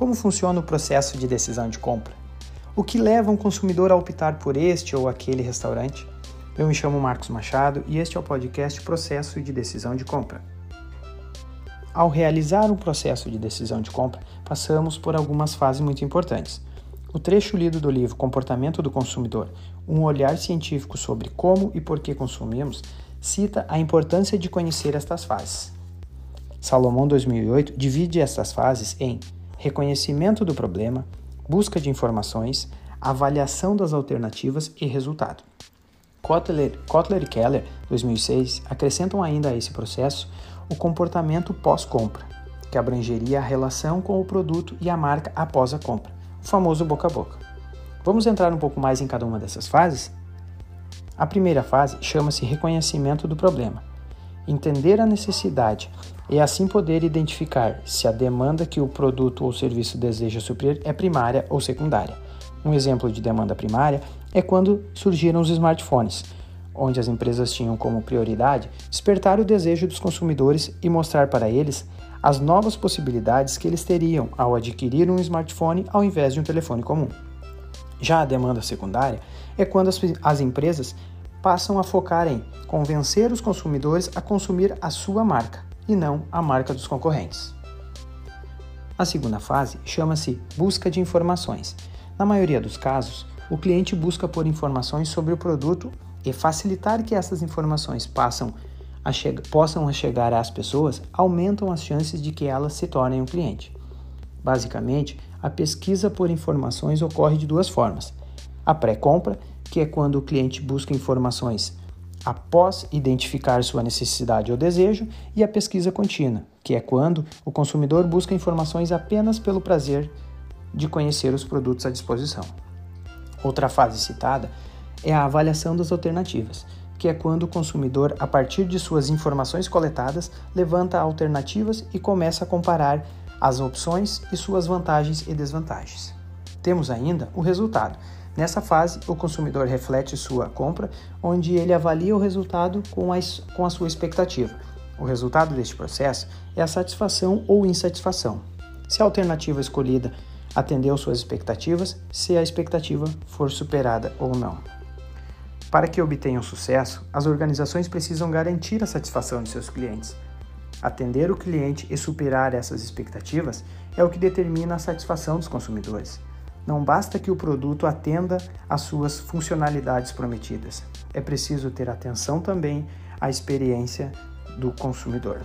Como funciona o processo de decisão de compra? O que leva um consumidor a optar por este ou aquele restaurante? Eu me chamo Marcos Machado e este é o podcast Processo de Decisão de Compra. Ao realizar um processo de decisão de compra, passamos por algumas fases muito importantes. O trecho lido do livro Comportamento do Consumidor, um olhar científico sobre como e por que consumimos, cita a importância de conhecer estas fases. Salomão 2008 divide estas fases em reconhecimento do problema, busca de informações, avaliação das alternativas e resultado. Kotler, Kotler e Keller, 2006, acrescentam ainda a esse processo o comportamento pós-compra, que abrangeria a relação com o produto e a marca após a compra, o famoso boca a boca. Vamos entrar um pouco mais em cada uma dessas fases? A primeira fase chama-se reconhecimento do problema. Entender a necessidade e assim poder identificar se a demanda que o produto ou serviço deseja suprir é primária ou secundária. Um exemplo de demanda primária é quando surgiram os smartphones, onde as empresas tinham como prioridade despertar o desejo dos consumidores e mostrar para eles as novas possibilidades que eles teriam ao adquirir um smartphone ao invés de um telefone comum. Já a demanda secundária é quando as, as empresas passam a focar em convencer os consumidores a consumir a sua marca, e não a marca dos concorrentes. A segunda fase chama-se busca de informações. Na maioria dos casos, o cliente busca por informações sobre o produto e facilitar que essas informações passam a possam chegar às pessoas aumentam as chances de que elas se tornem um cliente. Basicamente, a pesquisa por informações ocorre de duas formas: a pré-compra, que é quando o cliente busca informações após identificar sua necessidade ou desejo, e a pesquisa contínua, que é quando o consumidor busca informações apenas pelo prazer de conhecer os produtos à disposição. Outra fase citada é a avaliação das alternativas, que é quando o consumidor, a partir de suas informações coletadas, levanta alternativas e começa a comparar as opções e suas vantagens e desvantagens. Temos ainda o resultado, Nessa fase, o consumidor reflete sua compra, onde ele avalia o resultado com a, com a sua expectativa. O resultado deste processo é a satisfação ou insatisfação. Se a alternativa escolhida atendeu suas expectativas, se a expectativa for superada ou não. Para que obtenham sucesso, as organizações precisam garantir a satisfação de seus clientes. Atender o cliente e superar essas expectativas é o que determina a satisfação dos consumidores. Não basta que o produto atenda às suas funcionalidades prometidas. É preciso ter atenção também à experiência do consumidor.